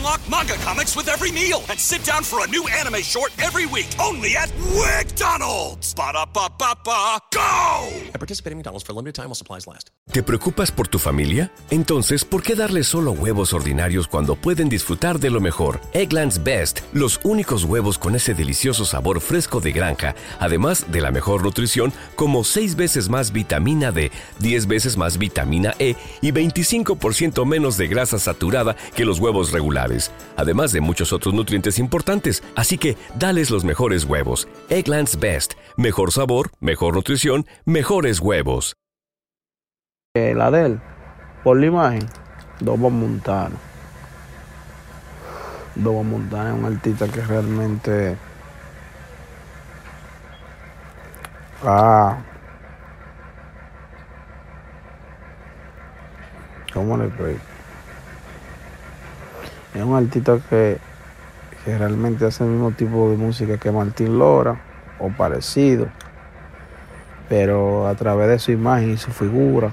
Unlock manga comics with every meal and sit down for a new anime short every week only at WickDonald's. Ba-da-ba-ba-ba, go! I participate in McDonald's for a limited time while supplies last. ¿Te preocupas por tu familia? Entonces, ¿por qué darles solo huevos ordinarios cuando pueden disfrutar de lo mejor? Eggland's Best, los únicos huevos con ese delicioso sabor fresco de granja, además de la mejor nutrición, como 6 veces más vitamina D, 10 veces más vitamina E y 25% menos de grasa saturada que los huevos regulares, además de muchos otros nutrientes importantes. Así que, dales los mejores huevos. Eggland's Best, mejor sabor, mejor nutrición, mejores huevos. Eh, la de él, por la imagen, Dobo Montano. Dobo Montano es un artista que realmente ah ¿cómo le explico? Es un artista que, que realmente hace el mismo tipo de música que Martín Lora o parecido, pero a través de su imagen y su figura.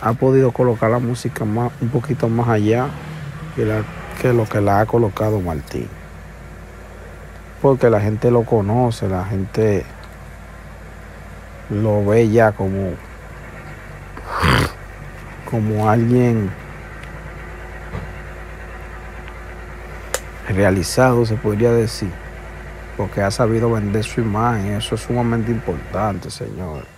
Ha podido colocar la música más, un poquito más allá que, lo que la ha colocado Martín. Porque la gente lo conoce, la gente lo ve ya como, como alguien realizado, se podría decir. Porque ha sabido vender su imagen, eso es sumamente importante, señor.